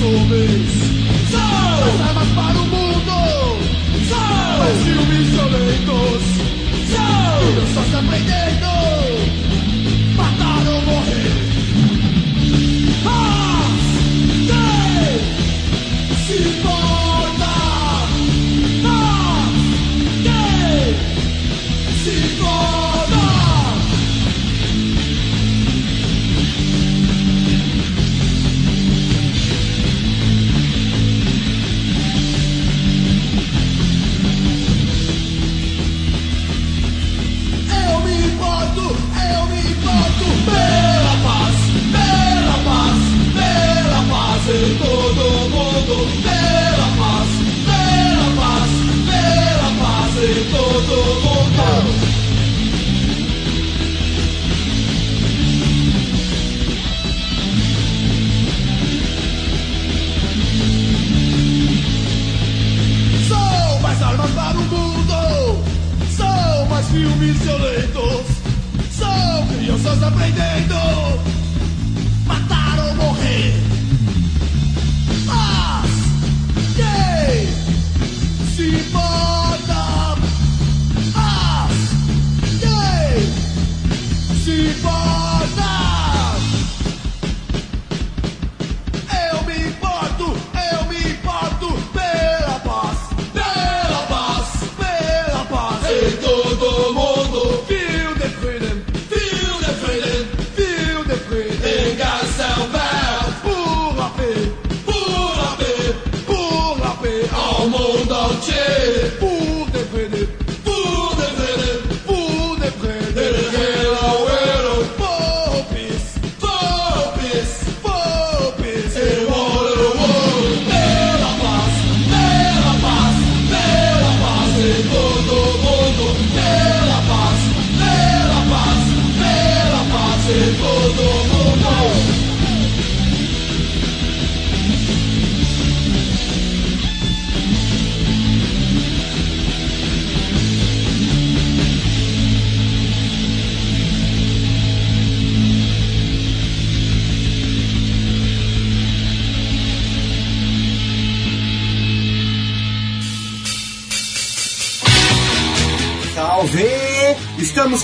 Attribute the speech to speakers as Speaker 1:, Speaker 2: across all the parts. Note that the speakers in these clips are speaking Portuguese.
Speaker 1: soul base.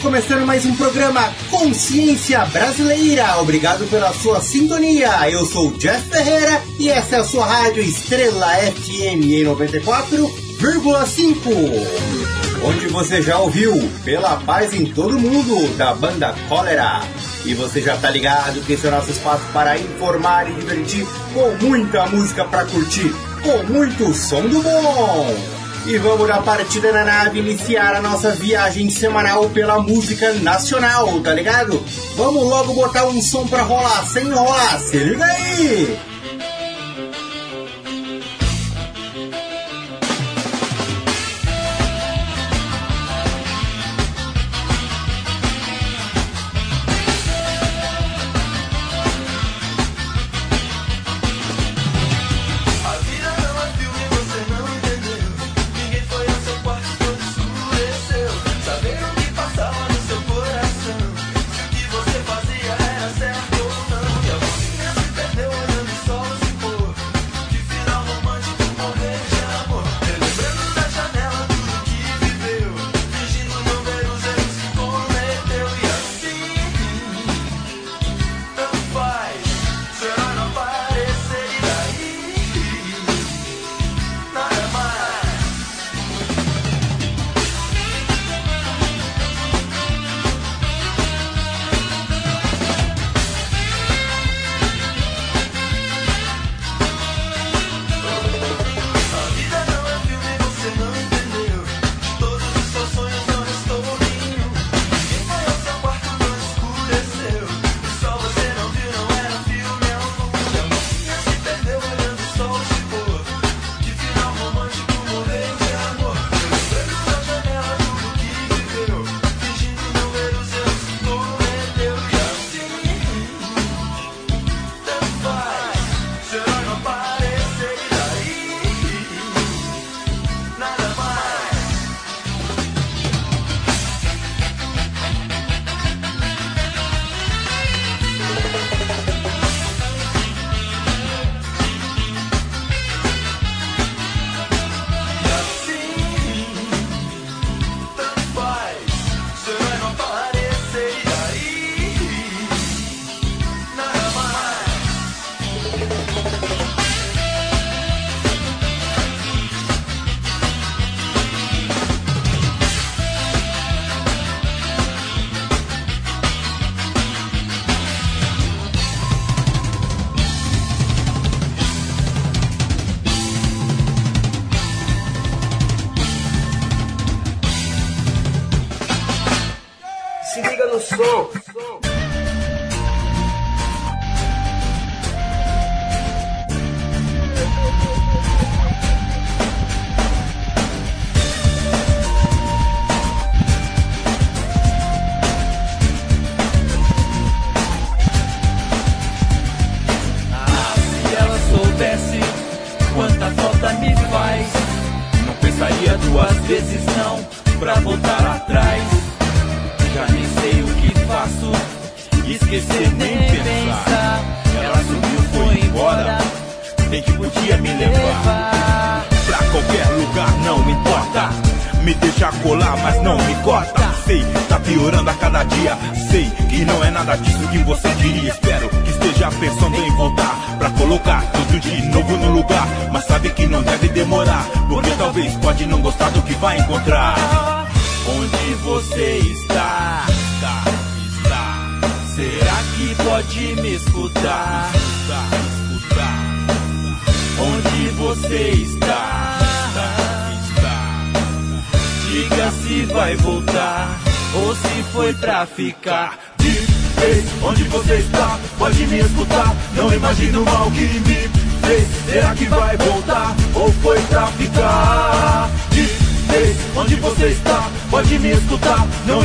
Speaker 1: Começando mais um programa Consciência Brasileira. Obrigado pela sua sintonia. Eu sou o Jeff Ferreira e essa é a sua rádio Estrela FM 94,5. Onde você já ouviu Pela Paz em Todo Mundo, da banda Cólera.
Speaker 2: E você já tá ligado que esse é o nosso espaço para informar e divertir com muita música para curtir, com muito som do bom. E vamos na partida na nave iniciar a nossa viagem semanal pela música nacional, tá ligado? Vamos logo botar um som pra rolar, sem enrolar, se liga aí!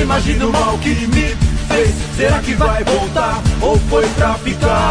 Speaker 3: Imagino o mal que me fez. Será que vai voltar ou foi pra ficar?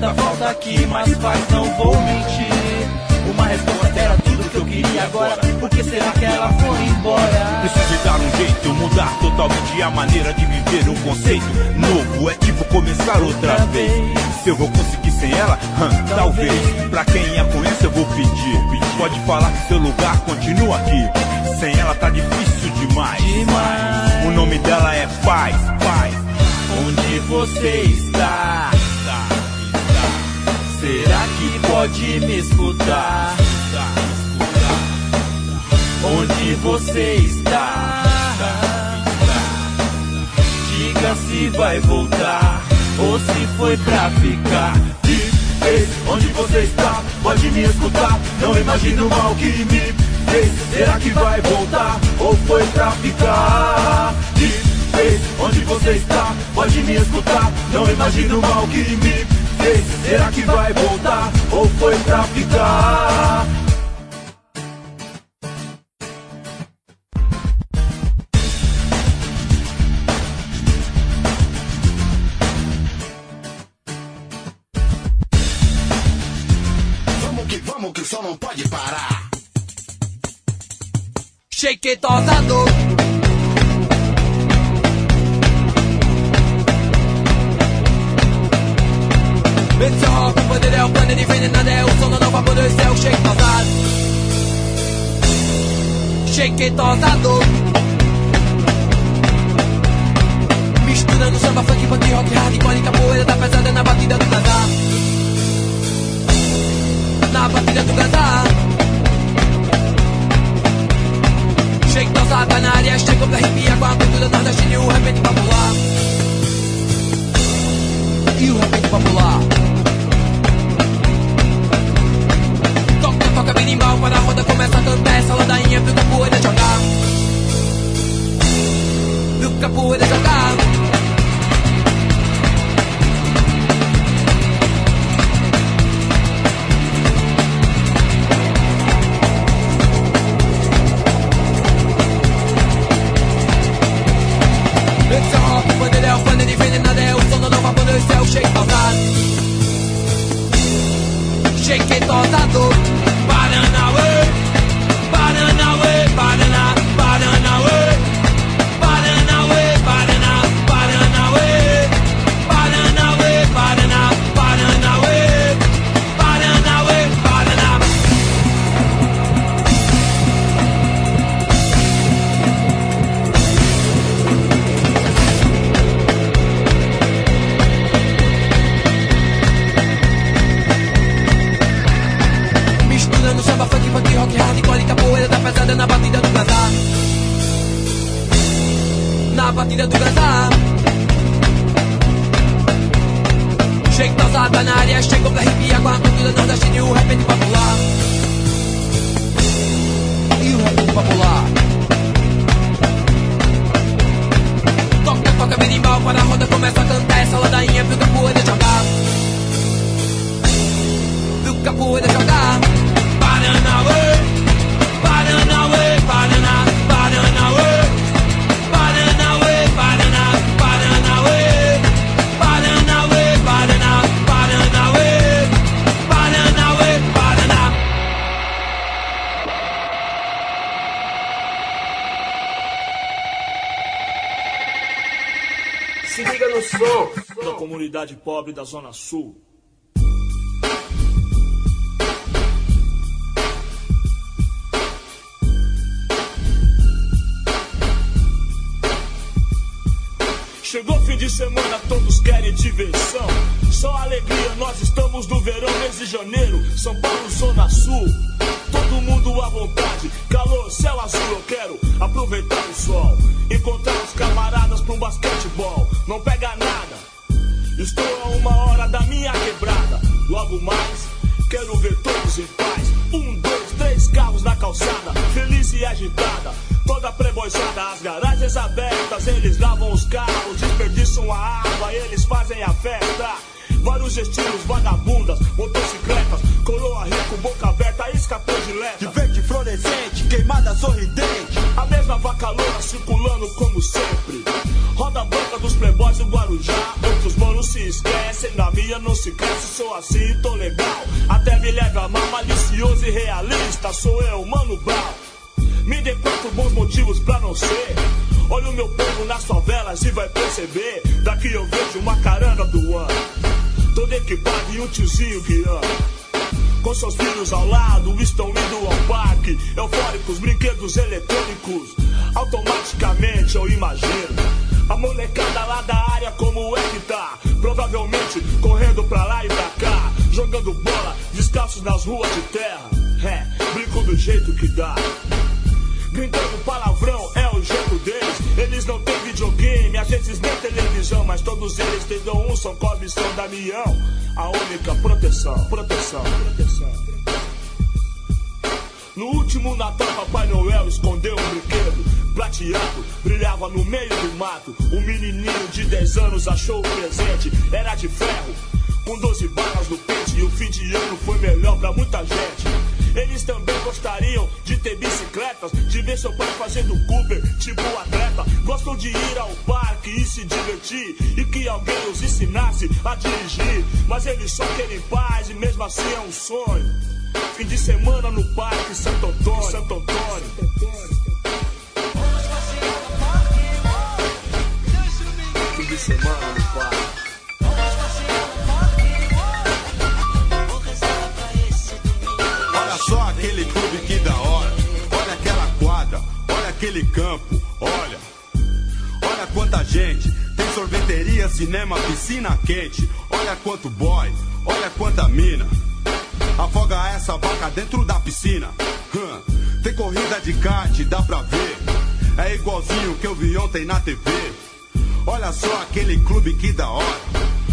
Speaker 3: tanta falta aqui, mas faz, não vou mentir. Uma resposta era tudo que eu queria
Speaker 4: agora. Por que será que ela foi embora?
Speaker 3: Preciso dar um jeito, mudar totalmente a maneira de viver. Um conceito novo é tipo começar outra vez. Se eu vou conseguir sem ela, hum, talvez. talvez. Pra quem é a conhece, eu vou pedir. Pode falar que seu lugar continua aqui sem ela tá difícil demais.
Speaker 4: demais.
Speaker 3: O nome dela é Paz, Paz.
Speaker 4: Onde você está? Será que pode me escutar? Onde você está? Diga se vai voltar ou se foi pra ficar.
Speaker 3: Onde você está? Pode me escutar. Não imagino mal que me fez. Será que vai voltar ou foi pra ficar? Onde você está? Pode me escutar. Não imagino mal que me fez. Será que vai voltar ou foi pra ficar?
Speaker 5: Vamos que vamos, que o som não pode parar.
Speaker 4: Shake it osador. Esse é o rock, o poder é o plano, diferente nada é o som, não vai poder ser o shake tosado. Shake it osador. Misturando samba, funk, punk, rock, hardcore, capoeira da pesada na batida do casar. Na batida do casar. Shake tosada na área, chegou pra arrepiar com a cultura nordestina e o repente popular. E o repente
Speaker 6: Se liga no som da comunidade pobre da Zona Sul. Chegou fim de semana, todos querem diversão. Só alegria, nós estamos no verão, mês de janeiro. São Paulo, Zona Sul. Todo mundo à vontade, calor, céu azul. Eu quero aproveitar o sol. Encontrar os camaradas um basquetebol. Não pega nada, estou a uma hora da minha quebrada. Logo mais, quero ver todos em paz. Um, dois, três carros na calçada, feliz e agitada. Toda preboiçada, as garagens abertas. Eles lavam os carros, desperdiçam a água, eles fazem a festa. Vários estilos, vagabundas, motocicletas, coroa rico, boca aberta, isca predileta.
Speaker 7: De verde fluorescente, queimada sorridente.
Speaker 6: A mesma vaca loura circulando como sempre. Roda branca dos playboys do Guarujá. Outros manos se esquecem, na minha não se cresce. Sou assim, tô legal. Até me leva mal, malicioso e realista. Sou eu, Mano Brown. Me dê quatro bons motivos pra não ser. Olha o meu povo nas favelas e vai perceber. Daqui eu vejo uma caranga do ano. Todo equipado e um tiozinho guiando. Com seus filhos ao lado, estão indo ao parque. Eufóricos, brinquedos eletrônicos. Automaticamente eu imagino. A molecada lá da área como é que tá? Provavelmente correndo pra lá e pra cá. Jogando bola, descalços nas ruas de terra. É, brinco do jeito que dá. Gritando palavrão é o jeito deles. Eles não têm videogame, às vezes nem televisão, mas todos eles têm um, são Cosme e São Damião. A única proteção, proteção, proteção. No último Natal, Papai Noel escondeu um brinquedo prateado, brilhava no meio do mato. Um menininho de 10 anos achou o presente, era de ferro, com 12 balas no pente. E o fim de ano foi melhor pra muita gente. Eles também gostariam de ter bicicletas, de ver seu pai fazendo Cooper, tipo atleta. Gostam de ir ao parque e se divertir, e que alguém os ensinasse a dirigir. Mas eles só querem paz, e mesmo assim é um sonho. Fim de semana no parque Santo Antônio. Santo Antônio. Fim de semana no parque.
Speaker 7: Só aquele clube que da hora. Olha aquela quadra. Olha aquele campo. Olha. Olha quanta gente. Tem sorveteria, cinema, piscina quente. Olha quanto boy. Olha quanta mina. Afoga essa vaca dentro da piscina. Hum, Tem corrida de kart, dá pra ver. É igualzinho que eu vi ontem na TV. Olha só aquele clube que da hora.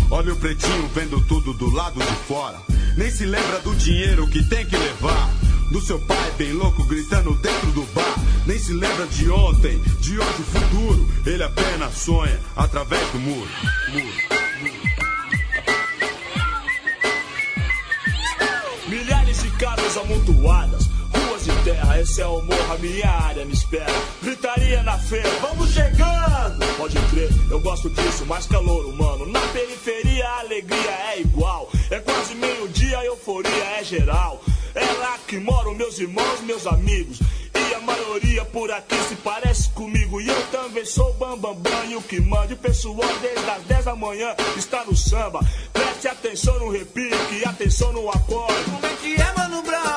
Speaker 7: Olha o pretinho vendo tudo do lado de fora. Nem se lembra do dinheiro que tem que levar. Do seu pai bem louco gritando dentro do bar. Nem se lembra de ontem, de hoje o futuro. Ele apenas sonha através do muro. muro.
Speaker 6: Milhares de casas amontoadas, terra, esse é o morro, a minha área me espera. Gritaria na feira, vamos chegando! Pode crer, eu gosto disso, mais calor humano. Na periferia a alegria é igual, é quase meio-dia, euforia é geral. É lá que moram meus irmãos, meus amigos. E a maioria por aqui se parece comigo. E eu também sou bambambam bam, bam, e o que manda. O pessoal desde as 10 da manhã está no samba. Preste atenção no repique, atenção no acorde.
Speaker 4: Como é que é, Mano Brown?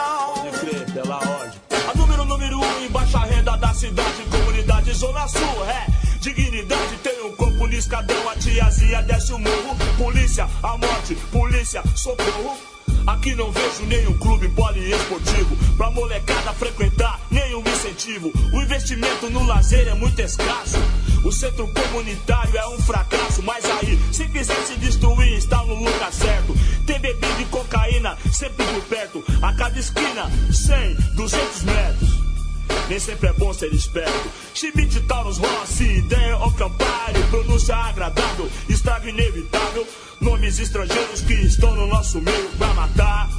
Speaker 6: Escadão, a tiazinha desce o morro. Polícia, a morte, polícia, socorro. Aqui não vejo nenhum clube poliesportivo pra molecada frequentar, nenhum incentivo. O investimento no lazer é muito escasso. O centro comunitário é um fracasso, mas aí, se quiser se destruir, está no lugar certo. Tem bebida e cocaína sempre por perto, a cada esquina, 100, 200 metros. Nem sempre é bom ser esperto. Chibite, Taurus, Rossi, ideia ou Campari. Pronúncia agradável, estrago inevitável. Nomes estrangeiros que estão no nosso meio pra matar.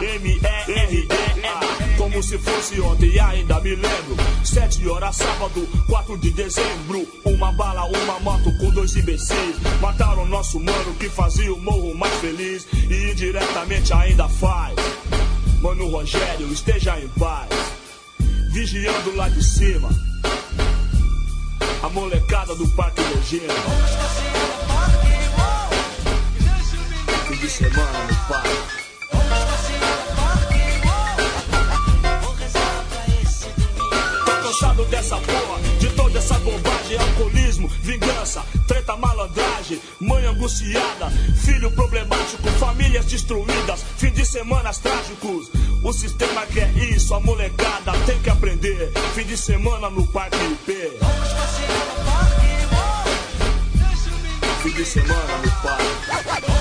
Speaker 6: M-E-R-E-A Como se fosse ontem ainda me lembro Sete horas sábado, 4 de dezembro Uma bala, uma moto com dois imbecis Mataram nosso mano que fazia o morro mais feliz E indiretamente ainda faz Mano Rogério, esteja em paz vigiando lá de cima. A molecada do Parque Regina. Fim de semana no parque. Cansado dessa porra, toda essa bobagem, alcoolismo, vingança, treta, malandragem, mãe angustiada, filho problemático, famílias destruídas, fim de semanas trágicos. O sistema quer isso, a molecada tem que aprender. Fim de semana no Parque IP. Fim de semana no parque.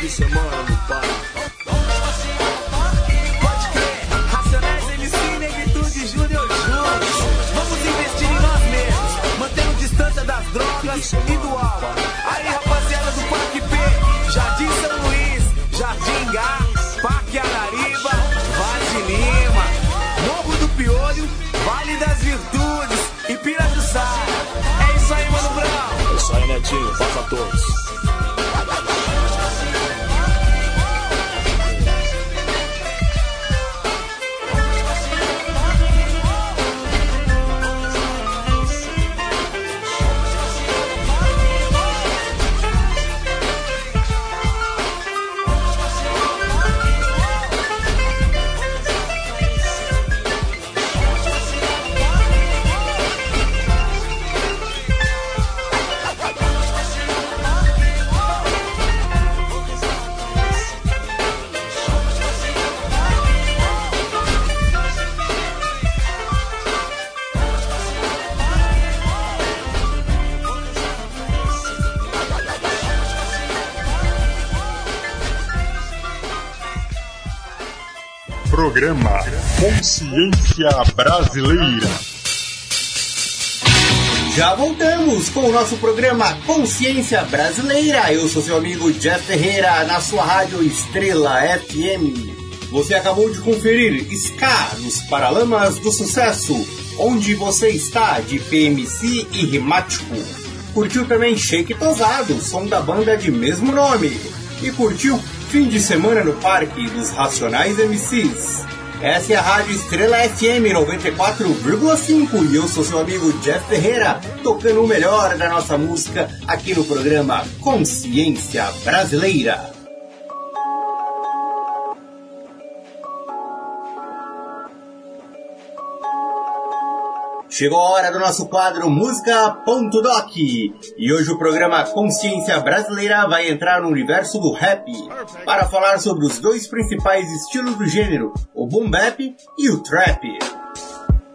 Speaker 6: de semana no parque.
Speaker 4: drogas
Speaker 6: e do álcool. Aí, rapaziada do Parque P, Jardim São Luís, Jardim Gá, Parque Arariba, Vale de Lima, Morro do Piolho, Vale das Virtudes e Pirajussá. É isso aí, Mano Brown.
Speaker 8: É isso aí, Netinho. Passa a todos.
Speaker 1: Consciência Brasileira.
Speaker 9: Já voltamos com o nosso programa Consciência Brasileira. Eu sou seu amigo Jeff Ferreira, na sua rádio Estrela FM. Você acabou de conferir Ska nos Paralamas do Sucesso, onde você está de PMC e Rimático. Curtiu também Shake Tosado, som da banda de mesmo nome. E curtiu Fim de Semana no Parque dos Racionais MCs. Essa é a Rádio Estrela FM 94,5 e eu sou seu amigo Jeff Ferreira, tocando o melhor da nossa música aqui no programa Consciência Brasileira. Chegou a hora do nosso quadro Música.doc e hoje o programa Consciência Brasileira vai entrar no universo do rap para falar sobre os dois principais estilos do gênero, o boom bap e o trap.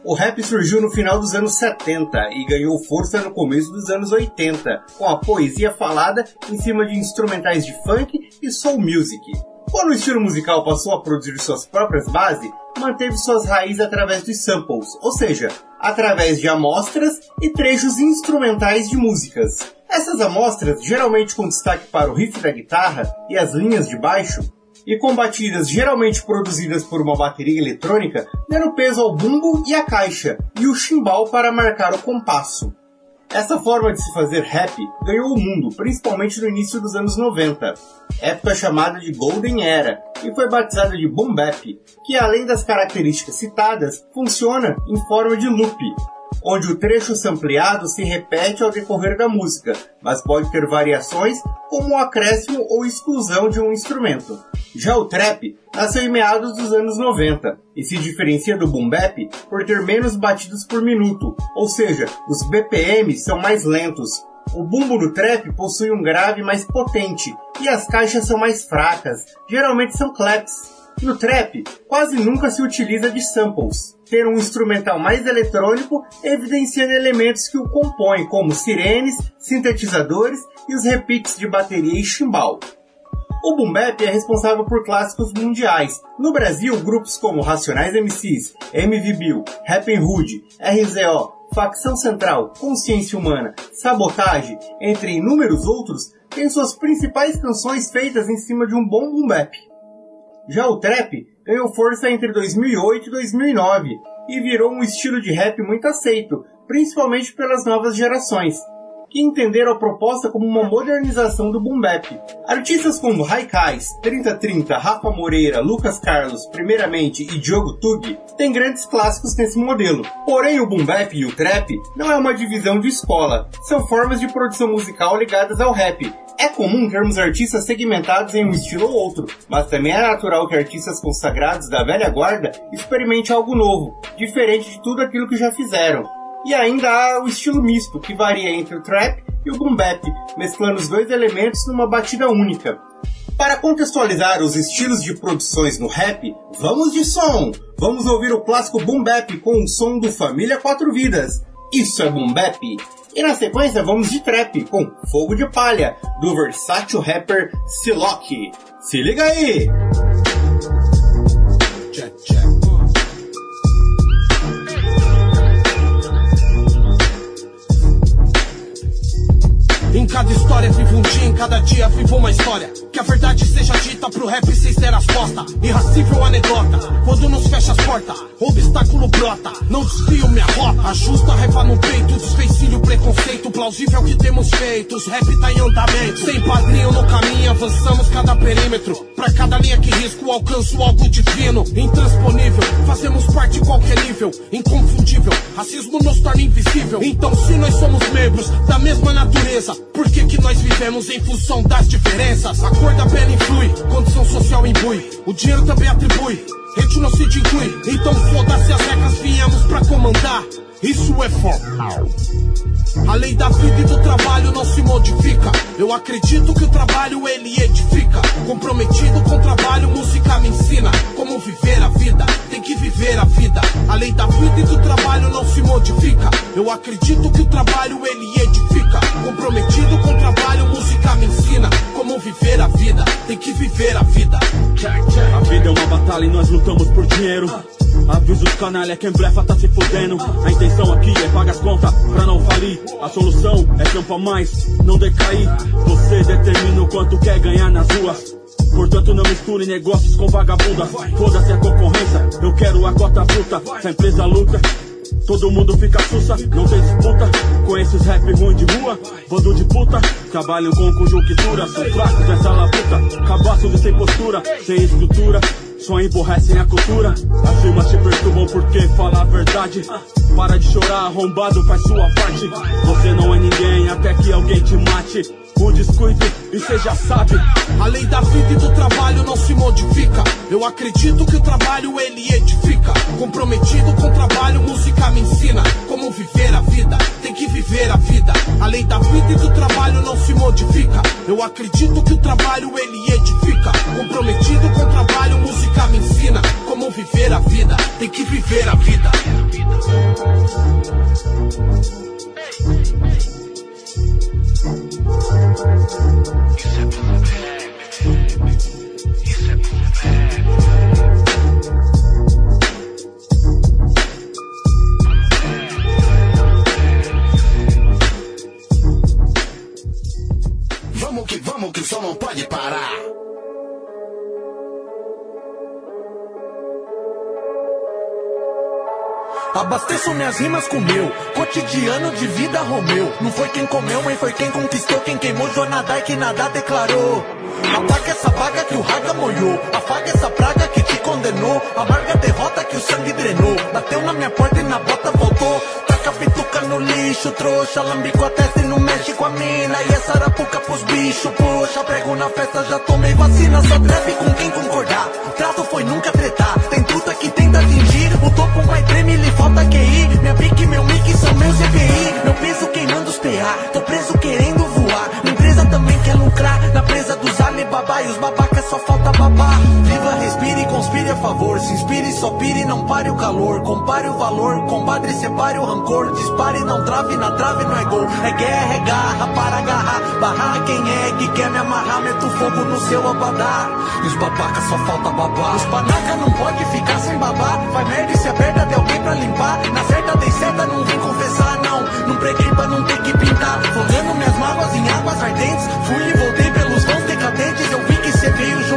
Speaker 9: O rap surgiu no final dos anos 70 e ganhou força no começo dos anos 80, com a poesia falada em cima de instrumentais de funk e soul music. Quando o estilo musical passou a produzir suas próprias bases, manteve suas raízes através dos samples, ou seja, através de amostras e trechos instrumentais de músicas. Essas amostras, geralmente com destaque para o riff da guitarra e as linhas de baixo, e com batidas geralmente produzidas por uma bateria eletrônica, deram peso ao bumbo e à caixa, e o chimbal para marcar o compasso. Essa forma de se fazer rap ganhou o mundo, principalmente no início dos anos 90, época chamada de Golden Era, e foi batizada de Boom Bap, que além das características citadas, funciona em forma de loop, onde o trecho sampleado se repete ao decorrer da música, mas pode ter variações como o acréscimo ou exclusão de um instrumento. Já o trap nasceu em meados dos anos 90 e se diferencia do boom bap por ter menos batidas por minuto, ou seja, os BPM são mais lentos. O bumbo do trap possui um grave mais potente e as caixas são mais fracas, geralmente são claps. No trap, quase nunca se utiliza de samples. Ter um instrumental mais eletrônico evidenciando elementos que o compõem, como sirenes, sintetizadores e os repeats de bateria e chimbal. O Boom Bap é responsável por clássicos mundiais. No Brasil, grupos como Racionais MCs, MV Bill, Rappin' Hood, RZO, Facção Central, Consciência Humana, Sabotage, entre inúmeros outros, têm suas principais canções feitas em cima de um bom boom bap. Já o trap ganhou força entre 2008 e 2009 e virou um estilo de rap muito aceito, principalmente pelas novas gerações, que entenderam a proposta como uma modernização do boom bap. Artistas como Raikais, 3030, Rafa Moreira, Lucas Carlos, primeiramente, e Diogo Tug têm grandes clássicos nesse modelo. Porém, o boom bap e o trap não é uma divisão de escola, são formas de produção musical ligadas ao rap, é comum termos artistas segmentados em um estilo ou outro, mas também é natural que artistas consagrados da velha guarda experimente algo novo, diferente de tudo aquilo que já fizeram. E ainda há o estilo misto, que varia entre o trap e o boom bap, mesclando os dois elementos numa batida única. Para contextualizar os estilos de produções no rap, vamos de som! Vamos ouvir o clássico boom bap com o som do Família Quatro Vidas. Isso é boom bap! E na sequência vamos de trap com Fogo de Palha, do versátil rapper Silock. Se liga aí!
Speaker 10: Check, check. cada dia vivo uma história. Que a verdade seja dita pro rap sem ter as costas. Irracível anedota, quando nos fecha as portas, obstáculo brota. Não desvio minha rota, ajusta a raiva no peito, desvencilho preconceito. Plausível que temos feito, os rap tá em andamento. Sem padrinho no caminho, avançamos cada perímetro. Pra cada linha que risco, alcanço algo divino. Intransponível, fazemos parte de qualquer nível. Inconfundível, racismo nos torna invisível. Então, se nós somos membros da mesma natureza, por que, que nós vivemos em função das diferenças? Cor da pele influi, condição social imbui. O dinheiro também atribui. Etnocídio inclui, então foda-se as regras, viemos pra comandar. Isso é foda. A lei da vida e do trabalho não se modifica. Eu acredito que o trabalho ele edifica. Comprometido com o trabalho, música me ensina como viver a vida. Tem que viver a vida. A lei da vida e do trabalho não se modifica. Eu acredito que o trabalho ele edifica.
Speaker 7: Batalha e nós lutamos por dinheiro. Avisa os canalha, quem blefa tá se fudendo. A intenção aqui é pagar as contas pra não falir. A solução é trampo a mais, não decair. Você determina o quanto quer ganhar nas ruas. Portanto, não misture negócios com vagabunda. Foda-se a concorrência, eu quero a cota bruta. Se a empresa luta, Todo mundo fica sussa, não tem disputa. Conhece os rap ruim de rua, bando de puta. Trabalham com conjuntura, são fracos nessa labuta. Cabaços e sem postura, sem estrutura. Só emborrecem a cultura. As rimas te perturbam porque fala a verdade. Para de chorar, arrombado, faz sua parte. Você não é ninguém até que alguém te mate. O descuido, e cê já sabe.
Speaker 10: A lei da vida e do trabalho não se modifica. Eu acredito que o trabalho ele edifica. Comprometido com o trabalho, música me ensina como viver a vida. Tem que viver a vida. A lei da vida e do trabalho não se modifica. Eu acredito que o trabalho ele edifica. Comprometido com o trabalho, música me ensina como viver a vida. Tem que viver a vida.
Speaker 5: Vamos que vamos, que o som não pode parar.
Speaker 11: Abasteço minhas rimas com meu cotidiano de vida Romeu. Não foi quem comeu, mas foi quem conquistou, quem queimou jornada e que nada declarou. Apaga essa vaga que o raga molhou, afaga essa praga que te condenou, amarga a derrota que o sangue drenou. Bateu na minha porta e na bota voltou. Taca no lixo, trouxa, lambico a testa e não mexe com a mina. E essa arapuca pros bichos, poxa, prego na festa, já tomei vacina, só treve com quem concordar. O trato foi nunca tretar, tem tudo que tenta atingir, o topo vai treme, lhe falta QI. Minha pique, meu mic são meus EPI. Meu peso queimando os PA, tô preso querendo voar. Minha empresa também quer lucrar, na presa dos Alibaba e os babacas só falta babar. Viva, respire e conspire a favor. Se inspire, só pire, não pare o calor. Compare o valor, combate, separe o rancor. Dispare, não trave, na trave não é gol. É guerra, é garra para agarrar. Barrar quem é que quer me amarrar. Meto fogo no seu abadá. E os babacas só falta babar. Os panaca não pode ficar sem babar. Faz merda e se aperta de alguém pra limpar. Na certa dei certa, não vem confessar, não. Não preguei pra não ter que pintar. Fogando minhas mágoas em águas ardentes. Fui e voltei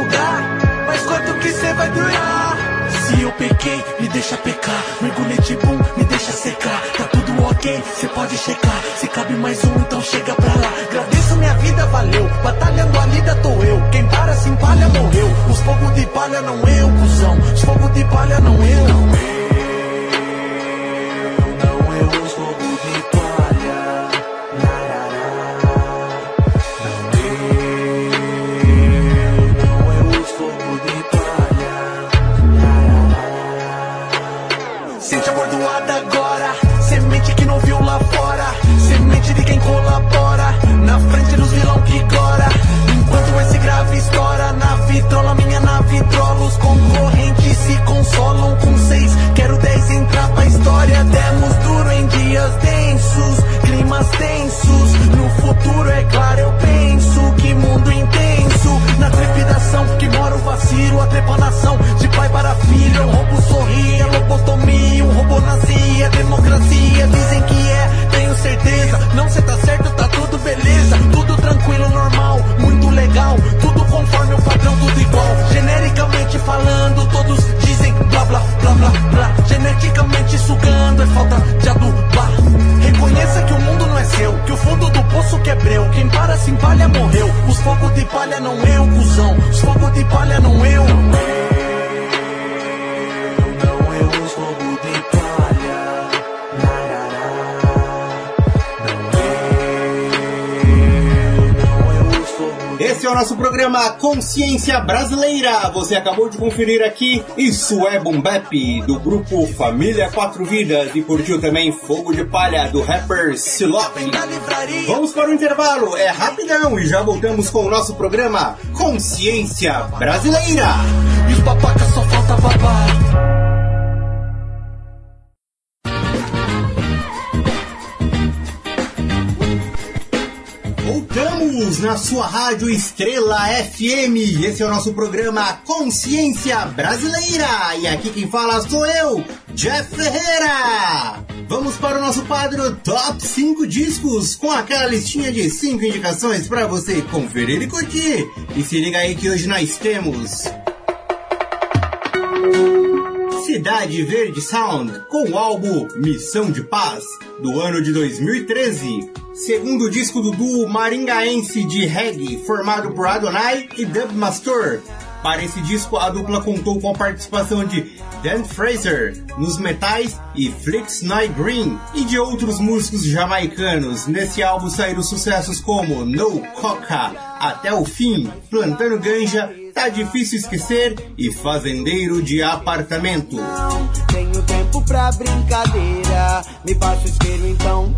Speaker 11: julgar. Mas quanto que cê vai durar? Se eu pequei, me deixa pecar. Mergulhei de boom, me deixa secar. Tá tudo ok, cê pode checar. Se cabe mais um, então chega pra lá. Agradeço minha vida, valeu. Batalhando a lida tô eu. Quem para se empalha, morreu. Os fogos de palha não eu, cuzão. Os fogos de palha
Speaker 7: não eu. Não
Speaker 11: Não história. Demos duro em dias densos. Climas tensos. No futuro, Quem para se empalha morreu. Os focos de palha não é o cuzão. Os focos de palha não é o.
Speaker 9: Esse é o nosso programa Consciência Brasileira. Você acabou de conferir aqui Isso é Boom Bap, do grupo Família Quatro Vidas e curtiu também Fogo de Palha do rapper Silop. Vamos para o intervalo, é rapidão e já voltamos com o nosso programa Consciência Brasileira.
Speaker 11: E os só falta babar.
Speaker 9: Na sua rádio Estrela FM. Esse é o nosso programa Consciência Brasileira. E aqui quem fala sou eu, Jeff Ferreira. Vamos para o nosso quadro Top 5 Discos, com aquela listinha de 5 indicações para você conferir e curtir. E se liga aí que hoje nós temos. Cidade Verde Sound, com o álbum Missão de Paz, do ano de 2013. Segundo disco do duo maringaense de reggae, formado por Adonai e Dub Master. Para esse disco, a dupla contou com a participação de Dan Fraser nos metais e Flix Night Green e de outros músicos jamaicanos. Nesse álbum saíram sucessos como No Coca, Até o Fim, Plantando Ganja, Tá Difícil Esquecer e Fazendeiro de Apartamento.
Speaker 12: Não tenho tempo pra brincadeira. Me passa o isqueiro então.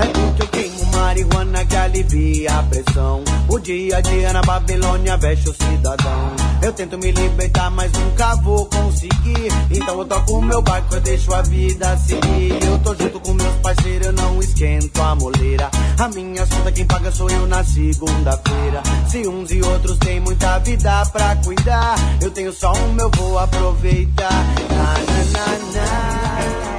Speaker 12: É porque eu queimo marihuana que alivia a pressão. O dia a dia na Babilônia veste o cidadão. Eu tento me libertar, mas nunca vou conseguir. Então eu toco meu barco, eu deixo a vida seguir. Eu tô junto com meus parceiros, eu não esquento a moleira. A minha conta quem paga sou eu na segunda-feira. Se uns e outros têm muita vida pra cuidar, eu tenho só um, eu vou aproveitar. Na, na, na,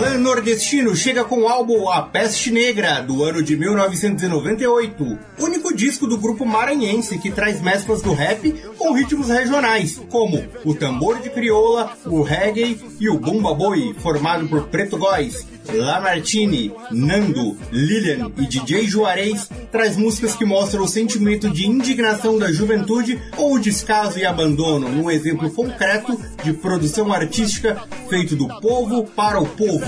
Speaker 9: Clã Nordestino chega com o álbum A Peste Negra, do ano de 1998. Único disco do grupo maranhense que traz mesclas do rap com ritmos regionais, como o tambor de crioula, o reggae e o bumba boi, formado por Preto Góes, Lamartine, Nando, Lilian e DJ Juarez traz músicas que mostram o sentimento de indignação da juventude ou o descaso e abandono, num exemplo concreto de produção artística feito do povo para o povo.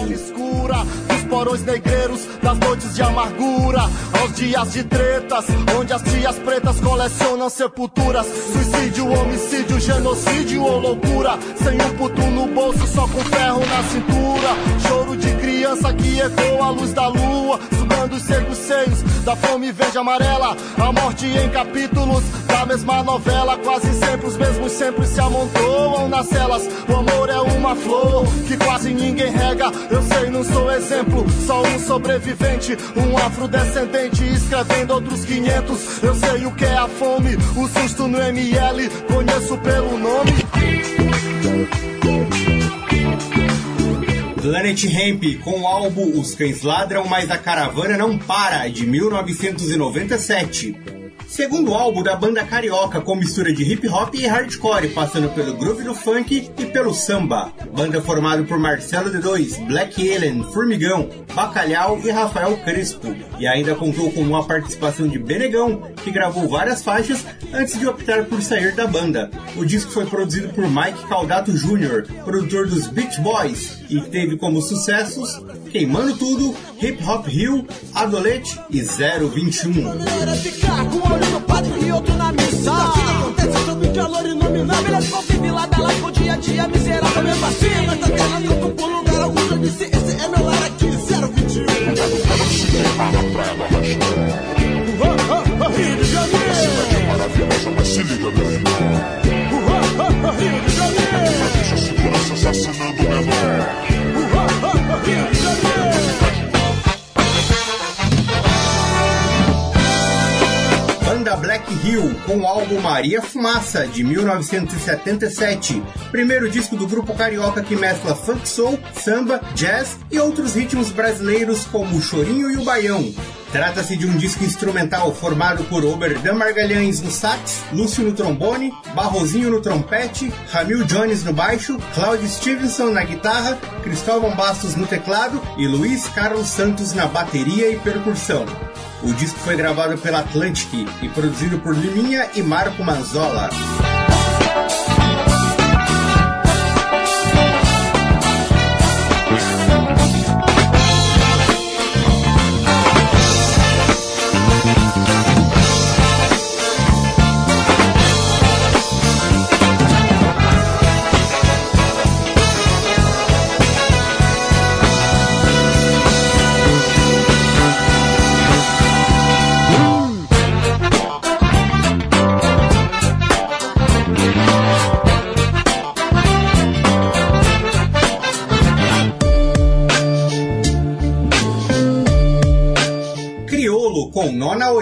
Speaker 13: Porões negreiros, das noites de amargura, aos dias de tretas, onde as tias pretas colecionam sepulturas, suicídio, homicídio, genocídio ou loucura, sem um puto no bolso, só com ferro na cintura, choro de criança que ecoa a luz da lua, sugando os secos seios da fome verde amarela, a morte em capítulos da mesma novela, quase sempre os mesmos sempre se amontoam nas celas, o amor é uma flor que quase ninguém rega, eu sei, não sou exemplo, só um sobrevivente, um afrodescendente escrevendo outros 500. Eu sei o que é a fome, o susto no ML, conheço pelo nome.
Speaker 9: Planet Hemp com o álbum Os Cães Ladram, mas a Caravana Não Para, de 1997. Segundo álbum da banda carioca com mistura de hip hop e hardcore, passando pelo groove do funk e pelo samba. Banda formada por Marcelo D2, Black Alien, Formigão, Bacalhau e Rafael Crespo. E ainda contou com uma participação de Benegão, que gravou várias faixas antes de optar por sair da banda. O disco foi produzido por Mike Caldato Jr., produtor dos Beach Boys, e teve como sucessos Queimando Tudo, Hip Hop Hill, Adolete e 021.
Speaker 10: Olho no padre e outro na missa. Tudo acontece sob um calor inominável. Eles convivem lado a lado com o dia a dia miserável. Mesmo assim, mas tá calando com por lugar algum. Eu disse, esse é meu lar aqui, 021. Oh, oh, oh, Rio de Janeiro.
Speaker 1: Maravilhosa, mas se liga, meu irmão.
Speaker 10: Rio de Janeiro.
Speaker 1: Deixa a segurança assassinando o menor.
Speaker 10: Rio de Janeiro.
Speaker 9: Hill com o álbum Maria Fumaça de 1977, primeiro disco do grupo carioca que mescla funk soul, samba, jazz e outros ritmos brasileiros como o chorinho e o baião. Trata-se de um disco instrumental formado por Oberdan Margalhães no sax, Lúcio no trombone, Barrozinho no trompete, Ramil Jones no baixo, Claudio Stevenson na guitarra, Cristóvão Bastos no teclado e Luiz Carlos Santos na bateria e percussão. O disco foi gravado pela Atlantic e produzido por Liminha e Marco Manzola.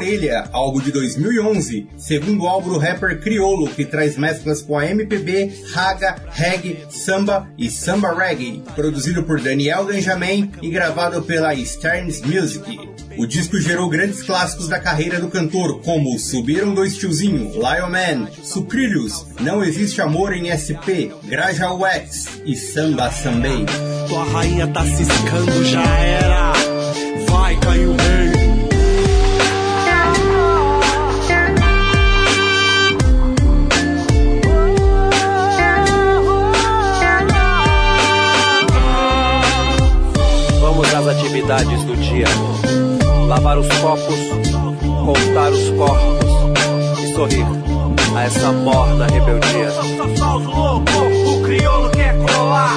Speaker 9: Orelha, álbum de 2011, segundo álbum do rapper Criolo, que traz mesclas com a MPB, raga, reggae, samba e samba reggae, produzido por Daniel Benjamin e gravado pela Stearns Music. O disco gerou grandes clássicos da carreira do cantor, como Subiram Dois Tiozinho, Lion Man, Sucrilhos, Não Existe Amor em SP, Graja Wax e Samba Sambei.
Speaker 14: Tua rainha tá ciscando, já era. Vai, caiu rei.
Speaker 15: Atividades do dia. Lavar os copos, contar os corpos e sorrir a essa morna rebeldia.
Speaker 16: o crioulo quer colar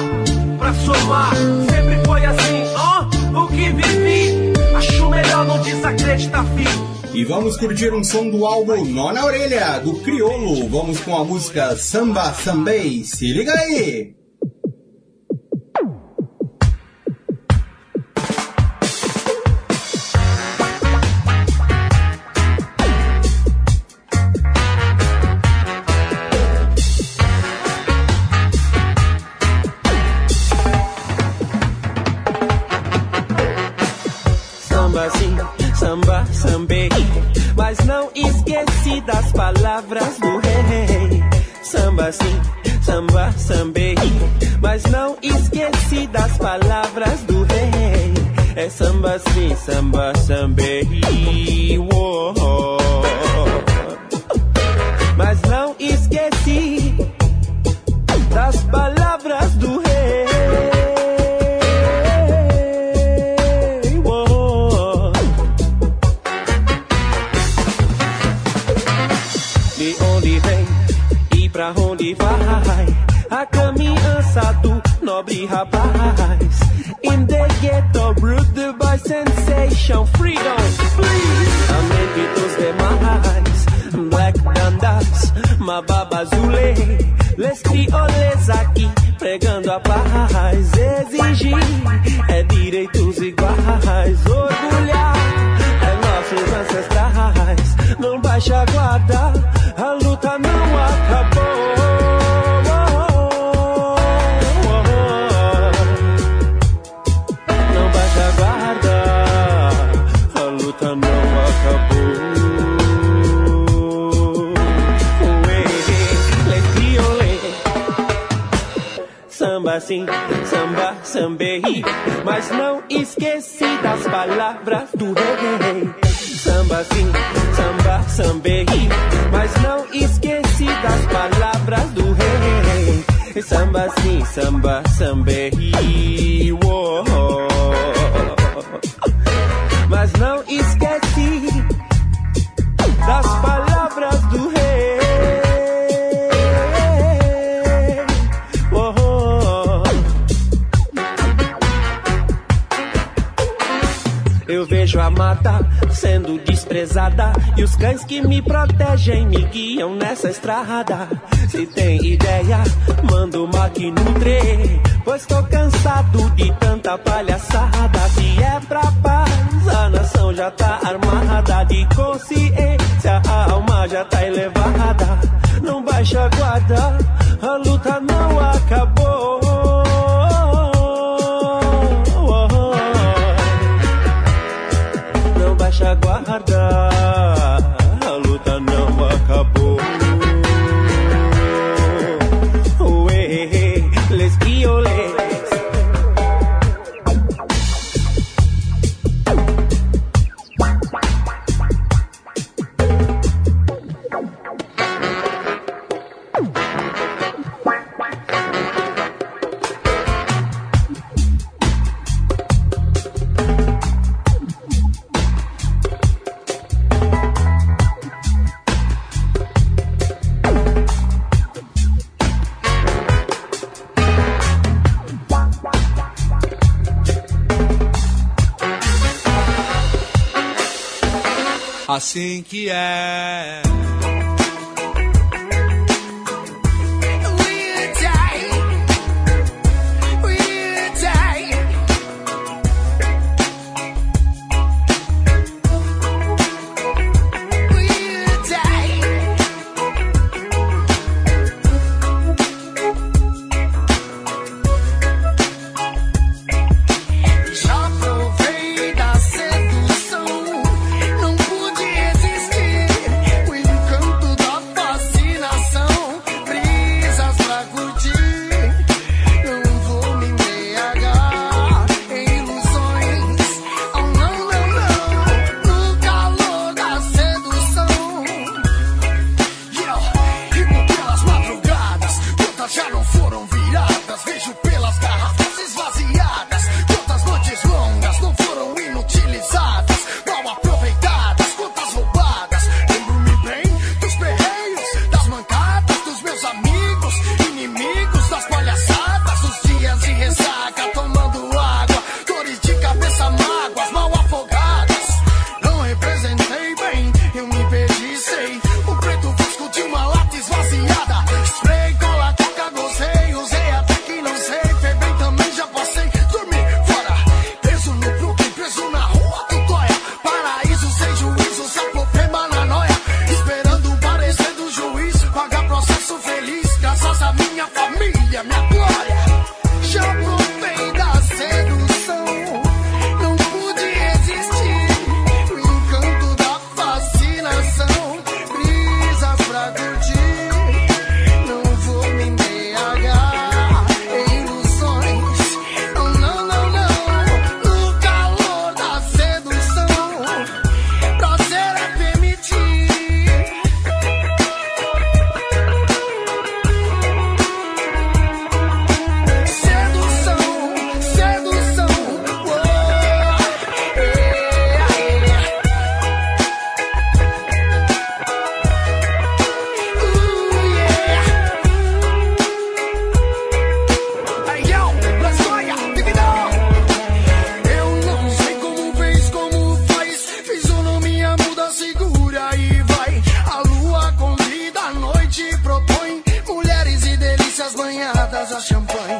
Speaker 16: pra somar. Sempre foi assim, ó, oh, o que vivi. Acho melhor não desacreditar, filho.
Speaker 9: E vamos curtir um som do álbum Nó na Orelha, do Criolo. Vamos com a música Samba Sambei. Se liga aí!
Speaker 2: Palavras do rei. Samba sim, samba sambei. Mas não esqueci das palavras do rei. É samba sim, samba sambei. Oh, Mas A caminhança do nobre rapaz. In the ghetto, rude by sensation, freedom, please. A mente dos demais, black dandas, mababa zule. Les crioles aqui, pregando a paz. Exigir é direitos iguais, orgulhar é nossos ancestrais. Não baixa a guarda, a luta não Samba sim, samba, sambei, mas não esqueci das palavras do rei samba sim, samba, sambei. Mas não esqueci das palavras do rei. Samba sim, samba, sambei. Oh, Mas não esqueci das palavras Eu vejo a mata sendo desprezada e os cães que me protegem me guiam nessa estrada. Se tem ideia, manda uma que nutre, pois tô cansado de tanta palhaçada. Se é pra paz, a nação já tá armada de consciência, a alma já tá elevada. Não baixa a guarda, a luta não acabou. Guarda.
Speaker 17: Assim que é.
Speaker 18: te
Speaker 19: propõe mulheres e delícias banhadas a champanhe.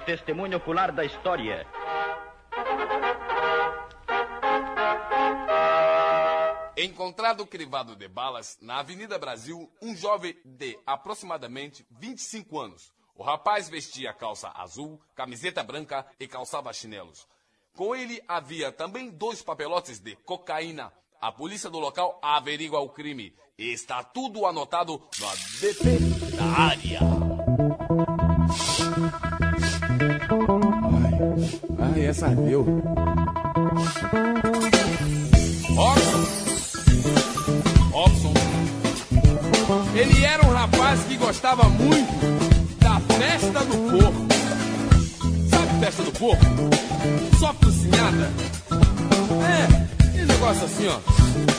Speaker 19: Testemunho ocular da história.
Speaker 4: Encontrado crivado de balas na Avenida Brasil, um jovem de aproximadamente 25 anos. O rapaz vestia calça azul, camiseta branca e calçava chinelos. Com ele havia também dois papelotes de cocaína. A polícia do local averigua o crime está tudo anotado no ADP da área.
Speaker 20: Ai, ai essa deu.
Speaker 4: Robson. Robson. Ele era um rapaz que gostava muito da festa do porco. Sabe festa do porco? Só cozinhada. É, aquele negócio assim, ó.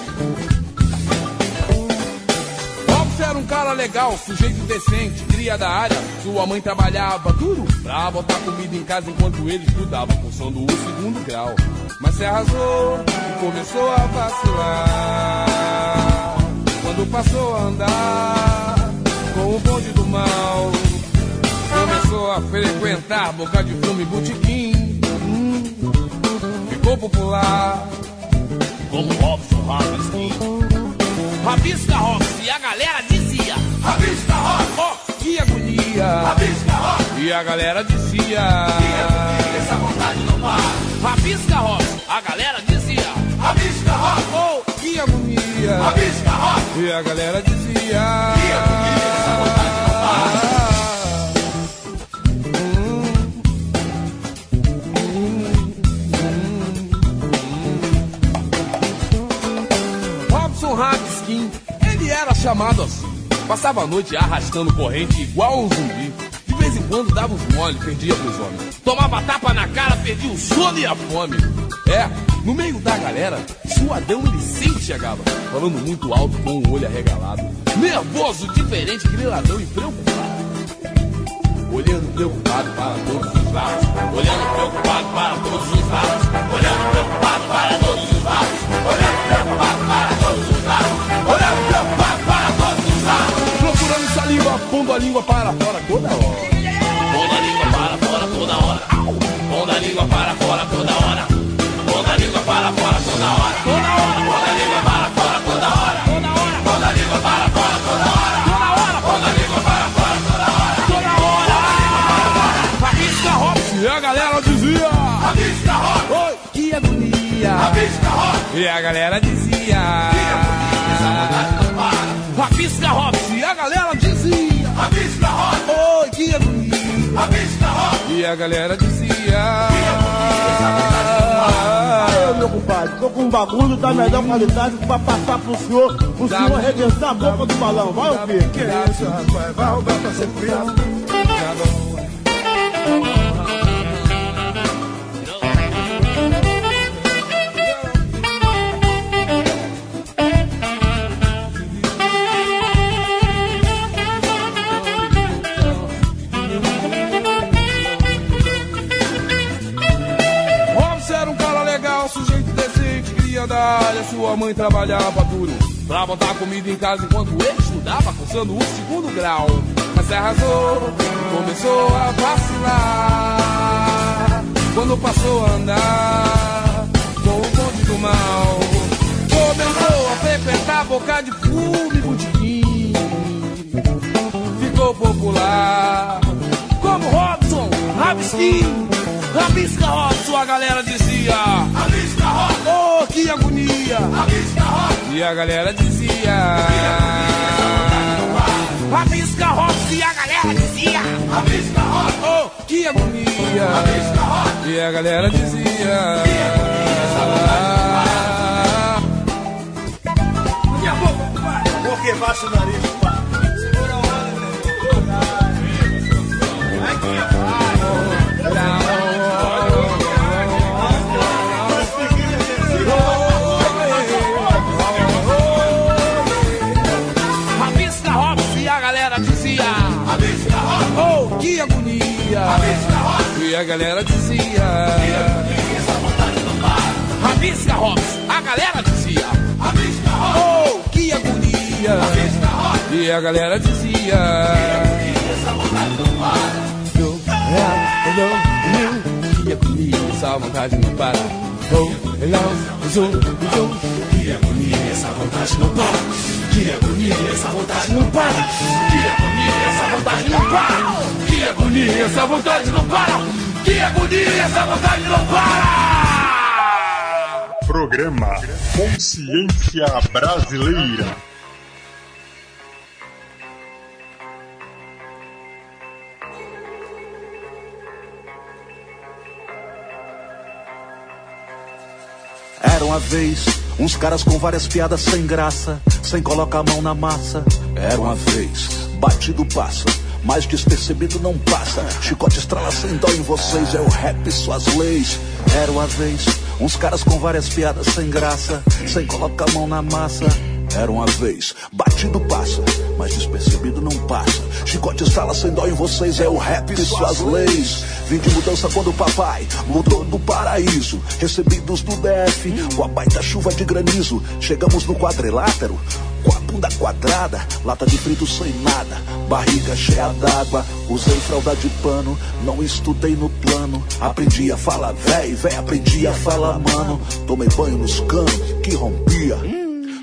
Speaker 4: Era um cara legal, sujeito decente, cria da área. Sua mãe trabalhava duro pra botar comida em casa enquanto ele estudava, cursando o segundo grau. Mas se arrasou e começou a vacilar. Quando passou a andar com o bonde do mal, começou a frequentar boca de fumo e botequim. Hum, ficou popular como Robson Rabisquim. Rabisca Robson e a galera dizia: Rabisca Robson, oh, que agonia. Rabisca Robson e a galera dizia: Que agonia, essa vontade não para. Rabisca Robson, a galera dizia: Rabisca Robson, oh, que agonia. Rabisca Robson e a galera dizia: Que agonia, essa vontade chamado assim. Passava a noite arrastando corrente igual um zumbi. De vez em quando dava uns mole, perdia pros homens. Tomava tapa na cara, perdia o sono e a fome. É, no meio da galera, suadão ele sempre chegava, falando muito alto com o olho arregalado. Nervoso, diferente, griladão e preocupado. Olhando preocupado para todos os lados. Olhando preocupado para todos os lados. Língua para fora toda hora. Pondo a língua para fora toda hora. Pondo a língua para fora toda hora. Pondo a língua para fora toda hora. Toda hora. Pondo a língua para fora toda hora. Toda hora. Pondo a língua para fora toda hora. Toda hora. Pondo a língua para fora toda hora. Toda hora. Rabisca Robson e a galera dizia. Rabisca Robson. Oi, que agonia. Rabisca Robson. E a galera dizia. Que agonia. Essa vontade não para. Rabisca Robson E a galera dizia.
Speaker 1: Aí, meu compadre, tô com um bagulho da melhor qualidade pra passar pro senhor, o senhor arrebentar a boca do balão. Vai ouvir.
Speaker 21: Que isso, rapaz? Vai roubar pra ser preso.
Speaker 4: Área. Sua mãe trabalhava duro pra botar comida em casa enquanto ele estudava, cursando o segundo grau. Mas se arrasou, começou a vacilar. Quando passou a andar com o bonde do mal, começou a frequentar boca de fumo e botequim. Ficou popular como Robson, Rabisquim. Rabisca Robson, a galera dizia. Rabisca Robson, que agonia. E a galera dizia. Rabisca Robson, e a galera dizia. Rabisca Robson, oh, que agonia. Rabisca e a galera dizia. Que agonia, essa
Speaker 21: Daqui a pouco. Porque baixa o nariz. Segura a Aqui,
Speaker 4: a galera dizia. Rabisca Robs, a galera dizia. Rabisca oh, que agonia. Rabisca e a galera dizia. Não, não, que agonia, essa vontade não para.
Speaker 22: Oh, não, zoom, zoom. Que agonia, essa vontade não para. Que agonia, essa vontade não para. Que agonia, essa vontade não para. Que agonia, essa vontade não para. Que agonia, essa vontade não para.
Speaker 23: Programa Consciência Brasileira.
Speaker 24: Era uma vez uns caras com várias piadas sem graça, sem colocar a mão na massa. Era uma vez, batido passa, mas despercebido não passa. Chicote estrala sem dó em vocês, é o rap e suas leis. Era uma vez, uns caras com várias piadas sem graça, sem colocar a mão na massa. Era uma vez, batido passa, mas despercebido não passa. Chicote estrala sem dó em vocês, é o rap e suas leis. Vim de mudança quando o papai mudou do paraíso. Recebidos do DF, com a baita chuva de granizo. Chegamos no quadrilátero, bunda quadrada, lata de frito sem nada, barriga cheia d'água. Usei fralda de pano, não estudei no plano. Aprendi a falar véi, véi, aprendi a falar mano. Tomei banho nos canos que rompia.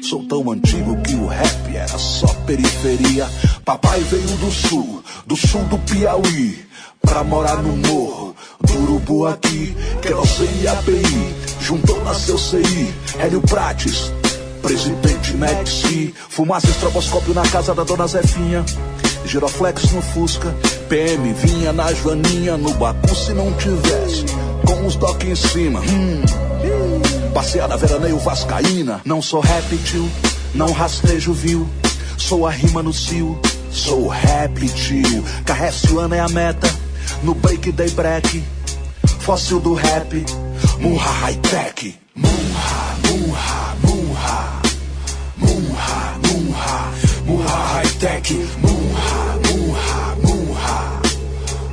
Speaker 24: Sou tão antigo que o rap era só periferia. Papai veio do sul, do sul do Piauí, pra morar no morro do Urubu aqui. Querosene e API, juntou nasceu CI, Hélio Prates, presidente Maxi. Fumaça estroboscópio na casa da dona Zefinha. Giroflex no Fusca, PM vinha na Joaninha, no Bacu se não tivesse, com os toques em cima. Hum. Passeada veraneio vascaína, não sou rap tio, não rastejo viu, sou a rima no cio, sou rap tio. Carreciano é a meta, no break day break, fóssil do rap, Munha high tech, Munha, Munha, Munha, tech, Munha, Munha, Munha,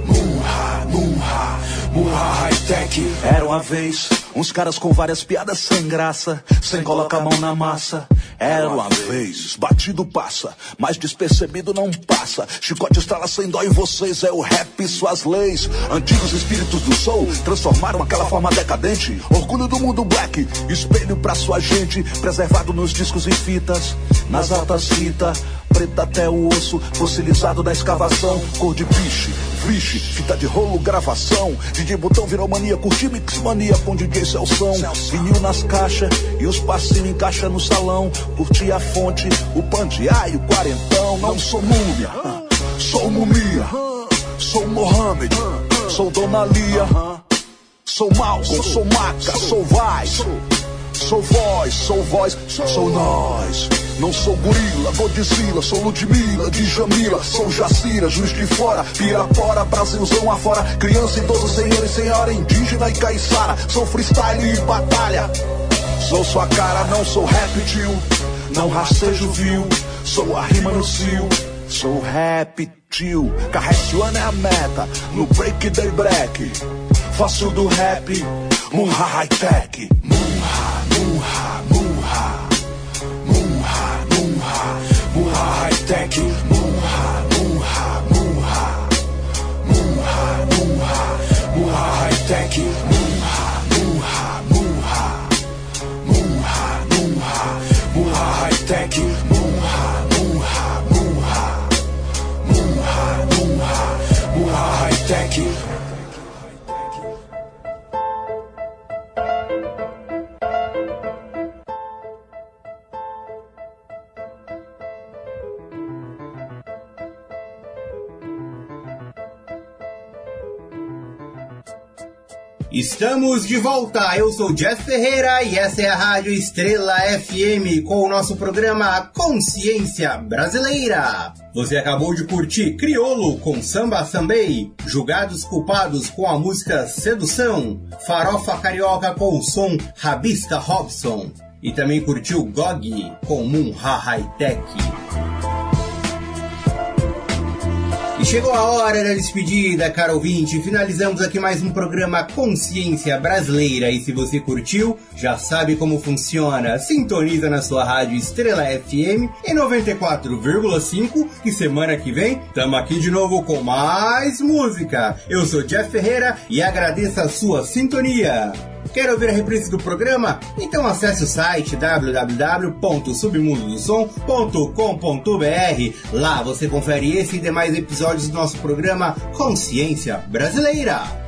Speaker 24: Munha, Munha, Munha high tech. Era uma vez uns caras com várias piadas sem graça, sem colocar a mão na massa. Era uma vez, batido passa, mas despercebido não passa. Chicote estrala sem dó em vocês, é o rap e suas leis. Antigos espíritos do soul transformaram aquela forma decadente. Orgulho do mundo black, espelho pra sua gente, preservado nos discos e fitas, nas altas fitas. Preta até o osso, fossilizado da escavação, cor de piche, vixe, fita de rolo, gravação. DJ Botão virou mania, curti mix mania com DJ Celção. Vinil nas caixas e os passinhos em caixa no salão. Curti a fonte, o pandeá e o quarentão. Não sou múmia, sou mumia, sou Mohamed, sou Dona Lia. Sou Malcolm, sou Maca, sou Vice. Sou voz, sou voz, sou nós. Não sou gorila, Godzilla, sou Ludmilla, Djamila, sou Jacira, juiz de fora, Pirapora, Brasilzão afora, criança, idoso, senhor e senhora, indígena e caiçara, sou freestyle e batalha. Sou sua cara, não sou rap, tio, não rastejo viu, sou a rima no cio. Sou rap, tio, Carreciano é a meta, no break day break, fácil do rap, Munha high tech, high Munha, Munha, Munha, Munha, Munha high tech, Munha,
Speaker 9: Estamos de volta, eu sou Jeff Ferreira e essa é a Rádio Estrela FM com o nosso programa Consciência Brasileira. Você acabou de curtir Criolo com Samba Sambei, Julgados Culpados com a música Sedução, Farofa Carioca com o som Rabisca Robson e também curtiu Gog com Munha High Tech. Chegou a hora da despedida, caro ouvinte. Finalizamos aqui mais um programa Consciência Brasileira. E se você curtiu, já sabe como funciona. Sintoniza na sua rádio Estrela FM em 94,5. E semana que vem, tamo aqui de novo com mais música. Eu sou Jeff Ferreira e agradeço a sua sintonia. Quer ouvir a reprise do programa? Então acesse o site www.submundodosom.com.br. Lá você confere esse e demais episódios do nosso programa Consciência Brasileira.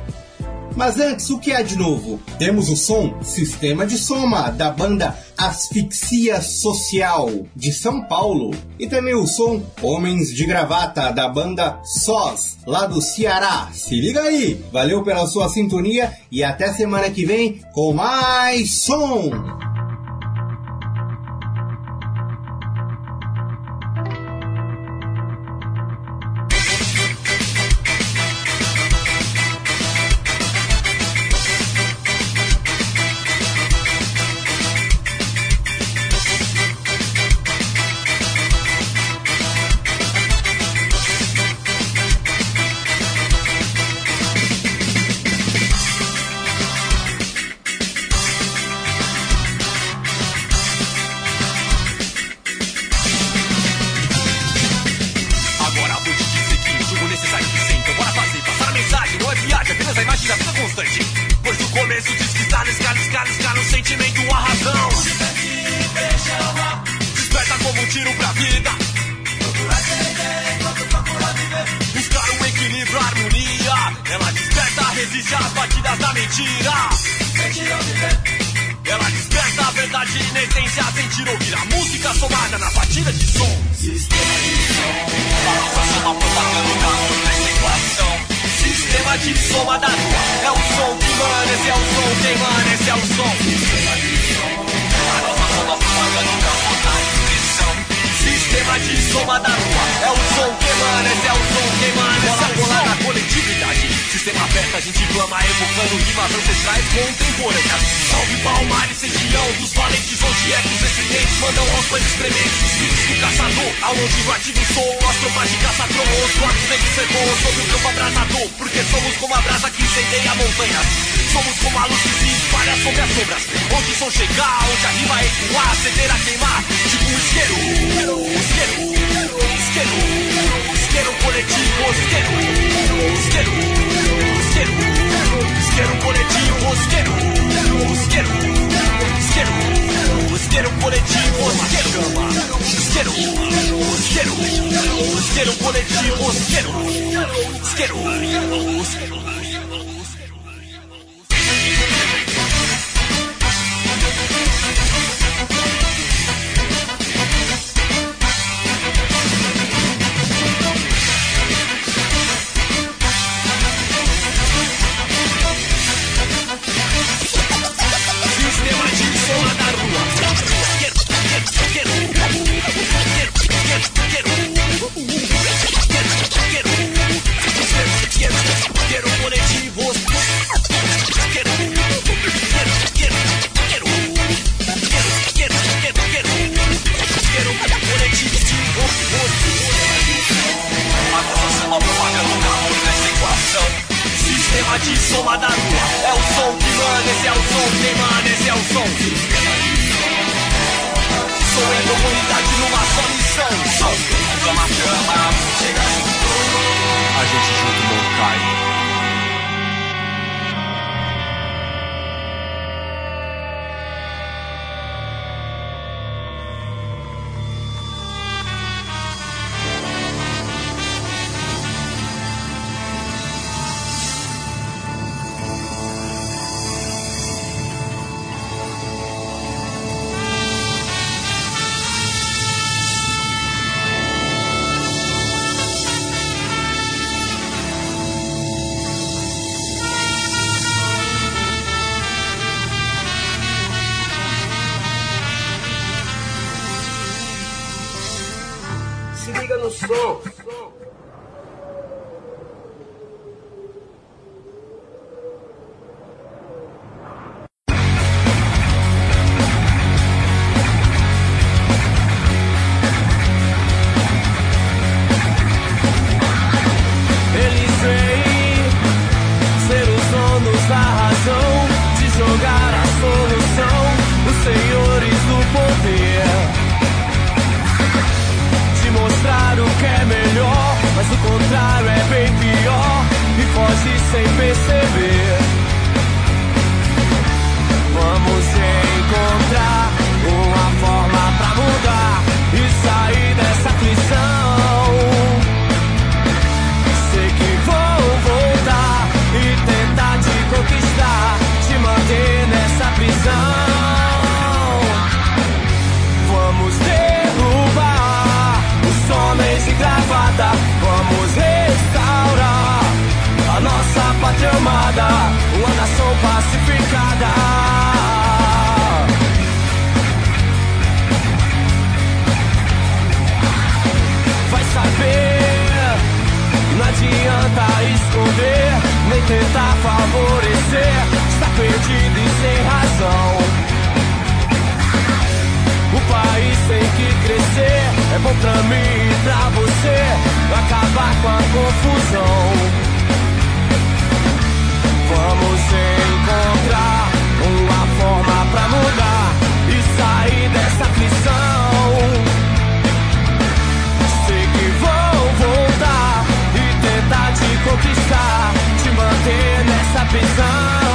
Speaker 9: Mas antes, o que há de novo? Temos o som Sistema de Soma, da banda Asfixia Social, de São Paulo. E também o som Homens de Gravata, da banda Sós, lá do Ceará. Se liga aí! Valeu pela sua sintonia e até semana que vem com mais som!
Speaker 22: permanece ao som. A nossa soma paga nunca volta inscrição. Sistema de soma da lua. É o som que permanece, é o som que permanece coletividade. Sistema aberto, a gente clama, evocando rimas ancestrais contemporâneas. Salve Palmares, região dos valentes, onde ecos estridentes mandam aos pães esprementes. Os filhos do caçador, ao longe do ativo som, as tropas de caçador, os corpos negros secos, sob o campo abrasador. Porque somos como a brasa que incendeia montanhas. Somos como a luz que se espalha sobre as sombras. Onde som chegar, onde a rima ecoar, acender a queimar, tipo um isqueiro. Isqueiro, isqueiro, isqueiro けろ。これチーをつけろ。つけろ。つけろ。つけろ。これチーをつけろ。つけろ。つけろ。つけろ。これチーをつけろ。つけろ。つけろ。つけろ。これチーをつけろ。つけろ。つけろ som. Sou em comunidade numa só missão. Som, chama, chama, chega junto.
Speaker 17: A gente junto não cai.
Speaker 2: Tentar favorecer está perdido e sem razão. O país tem que crescer, é bom pra mim e pra você, acabar com a confusão. Vamos encontrar uma forma pra mudar e sair dessa aflição. Manter